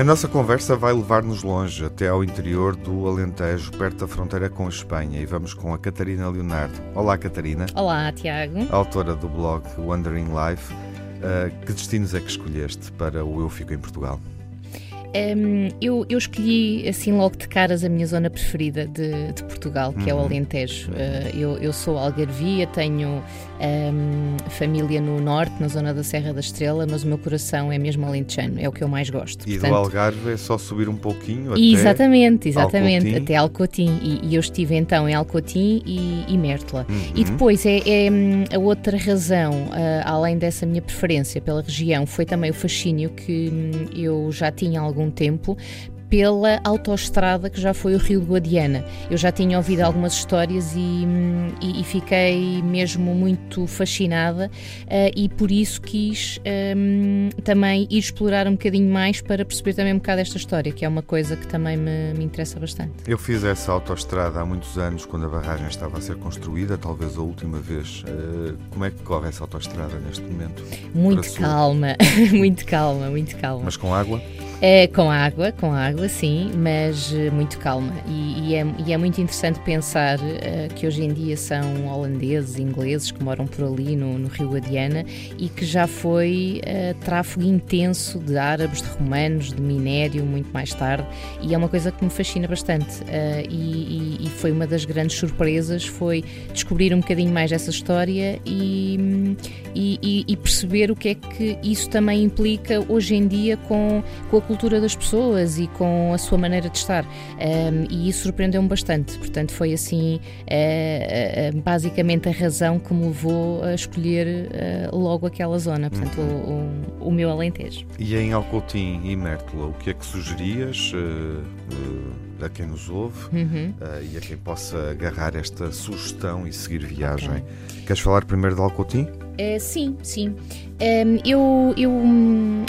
A nossa conversa vai levar-nos longe, até ao interior do Alentejo, perto da fronteira com a Espanha, e vamos com a Catarina Leonardo. Olá, Catarina. Olá, Tiago. Autora do blog Wandering Life. Uh, que destinos é que escolheste para o Eu Fico em Portugal? Um, eu, eu, escolhi assim logo de caras a minha zona preferida de, de Portugal, que uhum. é o uhum. Alentejo. Uh, eu, eu, sou algarvia, tenho um, família no norte, na zona da Serra da Estrela, mas o meu coração é mesmo alentejano, é o que eu mais gosto. E Portanto, do Algarve é só subir um pouquinho até Exatamente, exatamente, Alcotim. até Alcotim. E, e, eu estive então em Alcotim e, e Mértola. Uhum. E depois é, é, hum, a outra razão, uh, além dessa minha preferência pela região, foi também o fascínio que hum, eu já tinha há algum tempo pela autoestrada que já foi o Rio de Guadiana. Eu já tinha ouvido algumas histórias e, e, e fiquei mesmo muito fascinada uh, e por isso quis um, também ir explorar um bocadinho mais para perceber também um bocado esta história, que é uma coisa que também me, me interessa bastante. Eu fiz essa autoestrada há muitos anos, quando a barragem estava a ser construída, talvez a última vez. Uh, como é que corre essa autoestrada neste momento? Muito calma, muito calma, muito calma. Mas com água? É, com água, com água, sim, mas uh, muito calma. E, e, é, e, é, muito interessante pensar uh, que hoje em dia são holandeses, ingleses que moram por ali no, no Rio Guadiana e que já foi uh, tráfego intenso de árabes, de romanos, de minério, muito mais tarde. E é uma coisa que me fascina bastante. E, e, foi uma das grandes surpresas, foi descobrir um bocadinho mais essa história e, e, perceber o que é que isso também implica hoje em dia com, com a cultura das pessoas e com a sua maneira de estar. Um, e isso surpreendeu-me bastante. Portanto, foi assim uh, uh, basicamente a razão que me levou a escolher uh, logo aquela zona, portanto, uhum. o, o, o, meu Alentejo. E em Alcotim e Mértola, o que é que sugerias? a quem nos ouve uhum. uh, e a quem possa agarrar esta sugestão e seguir viagem. Okay. Queres falar primeiro de Alcotim? Uh, sim, sim. Um, eu, eu hum,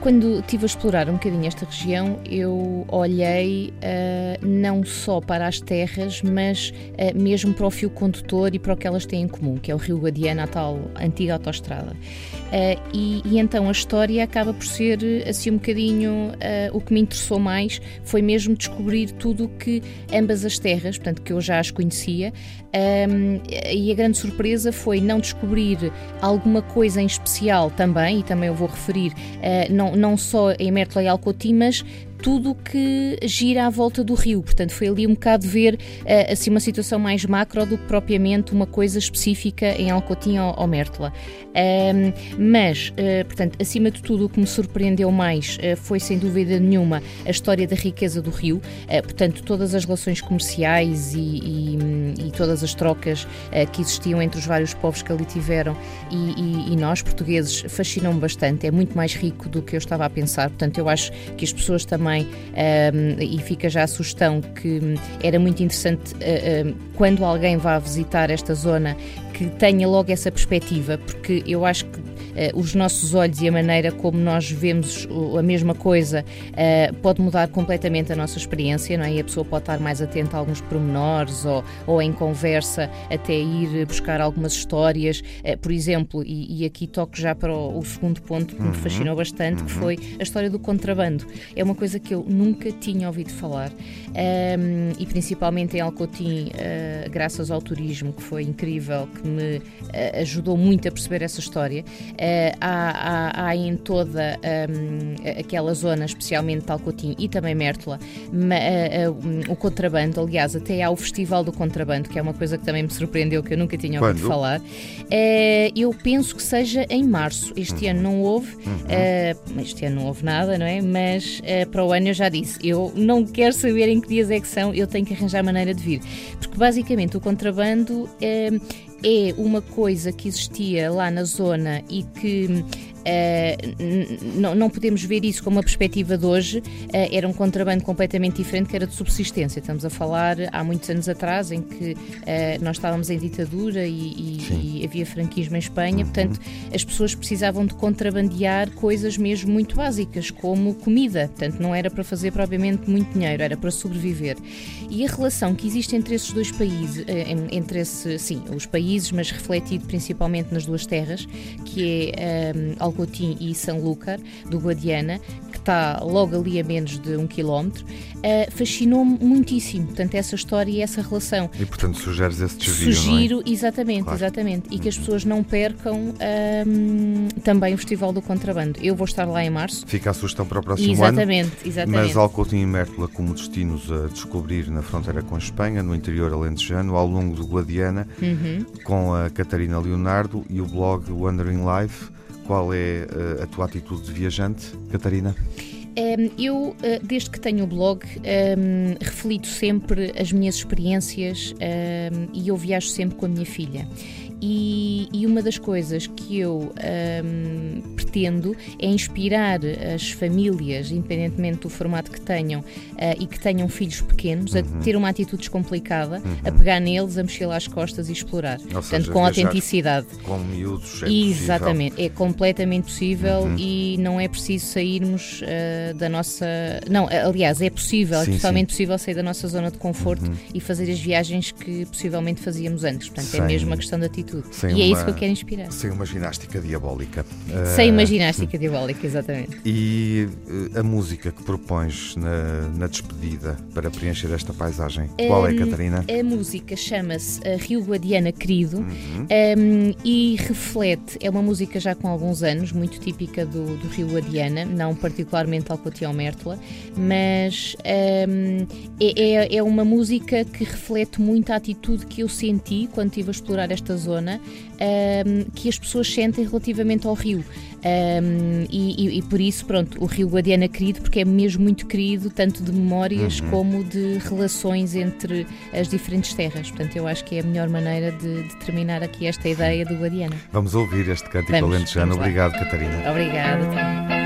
quando estive a explorar um bocadinho esta região, eu olhei uh, não só para as terras, mas uh, mesmo para o fio condutor e para o que elas têm em comum, que é o Rio Guadiana, a tal antiga autoestrada. Uh, e, e, então a história acaba por ser assim um bocadinho o que me interessou mais foi mesmo descobrir tudo que ambas as terras, portanto que eu já as conhecia, um, e a grande surpresa foi não descobrir alguma coisa em especial também, e também eu vou referir, não, não só em Mértola e Alcotim, mas tudo que gira à volta do rio. Portanto, foi ali um bocado ver uh, assim uma situação mais macro do que propriamente uma coisa específica em Alcotim ou, ou Mértola. Um, mas, uh, portanto, acima de tudo, o que me surpreendeu mais uh, foi, sem dúvida nenhuma, a história da riqueza do rio. portanto, todas as relações comerciais e, e, e todas as trocas que existiam entre os vários povos que ali tiveram e, e, e nós, portugueses, fascinam-me bastante. É muito mais rico do que eu estava a pensar. Portanto, eu acho que as pessoas também também, um, e fica já a sugestão que era muito interessante uh, quando alguém vá visitar esta zona que tenha logo essa perspectiva, porque eu acho que os nossos olhos e a maneira como nós vemos a mesma coisa uh, pode mudar completamente a nossa experiência, não é? E a pessoa pode estar mais atenta a alguns pormenores ou, ou em conversa até ir buscar algumas histórias, uh, por exemplo, e, e, aqui toco já para o, o segundo ponto que uhum. me fascinou bastante, uhum. que foi a história do contrabando. É uma coisa que eu nunca tinha ouvido falar um, e principalmente em Alcotim, graças ao turismo, que foi incrível, que me ajudou muito a perceber essa história. Uh, há, há, há, em toda um, aquela zona, especialmente Talcotim e também Mértola, uh, uh, o contrabando. Aliás, até há o Festival do Contrabando, que é uma coisa que também me surpreendeu, que eu nunca tinha ouvido Quando? falar. eu penso que seja em março. Este uhum. ano não houve, uhum. este ano não houve nada, não é? Mas para o ano eu já disse, eu não quero saber em que dias é que são, eu tenho que arranjar maneira de vir. Porque basicamente o contrabando é uma coisa que existia lá na zona e que Uh, não, podemos ver isso como uma perspectiva de hoje, uh, era um contrabando completamente diferente que era de subsistência. Estamos a falar há muitos anos atrás em que uh, nós estávamos em ditadura e, e, e, havia franquismo em Espanha, uhum. portanto as pessoas precisavam de contrabandear coisas mesmo muito básicas, como comida, portanto não era para fazer propriamente muito dinheiro, era para sobreviver. E a relação que existe entre esses dois países, entre esse, sim, os países, mas refletido principalmente nas duas terras, que é um, Alcotim e Sanlúcar, do Guadiana, que está logo ali a menos de um quilómetro, uh, fascinou-me muitíssimo. Portanto, essa história e essa relação. E, portanto, sugeres esse desvio, Sugiro, é? exatamente, claro. exatamente. E que as pessoas não percam um, também o Festival do Contrabando. Eu vou estar lá em março. Fica a sugestão para o próximo exatamente, ano. Exatamente, Mas Alcotim e Mértola como destinos a descobrir na fronteira com a Espanha, no interior alentejano, ao longo do Guadiana, uhum. com a Catarina Leonardo e o blog Wandering Life. Qual é eh, a tua atitude de viajante, Catarina? Eu, eh, desde que tenho o blog, reflito sempre as minhas experiências e eu viajo sempre com a minha filha. E, uma das coisas que eu pretendo é inspirar as famílias, independentemente do formato que tenham, uh, e que tenham filhos pequenos, uhum. a ter uma atitude descomplicada, uhum. a pegar neles, a mexer às costas e explorar. Ou Portanto, seja, com autenticidade. Com miúdos é Exatamente, possível. é completamente possível uhum. e não é preciso sairmos uh, da nossa. Não, aliás, é possível, sim, é totalmente sim. possível sair da nossa zona de conforto uhum. e fazer as viagens que possivelmente fazíamos antes. Portanto, é Sem... é mesmo uma questão de atitude e uma, é isso que eu quero inspirar. Sem uma ginástica diabólica. Sem uma ah, ginástica diabólica, exatamente. E eh, a música que propões na, na despedida para preencher esta paisagem, qual é, Catarina? A música chama-se eh, Rio Guadiana Querido uhum. um, e reflete, é uma música já com alguns anos, muito típica do, do Rio Guadiana, não particularmente ao Cotião Mértola, mas um, é, é, é uma música que reflete muito a atitude que eu senti quando estive a explorar esta zona um, que as pessoas sentem relativamente ao rio. Um, e, e, e, por isso, pronto, o Rio Guadiana é querido, porque é mesmo muito querido, tanto de memórias uhum. como de relações entre as diferentes terras. Portanto, eu acho que é a melhor maneira de, de terminar aqui esta ideia do Guadiana. Vamos ouvir este cântico vamos, alentejano. Vamos Obrigado, Catarina. Obrigada.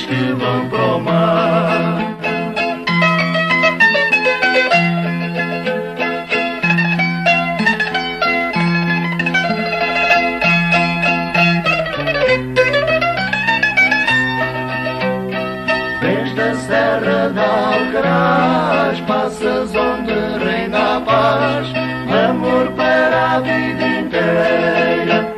Ondas que vão para o mar. Desde a Serra de Alcaraz passas onde reina a paz amor para a vida inteira.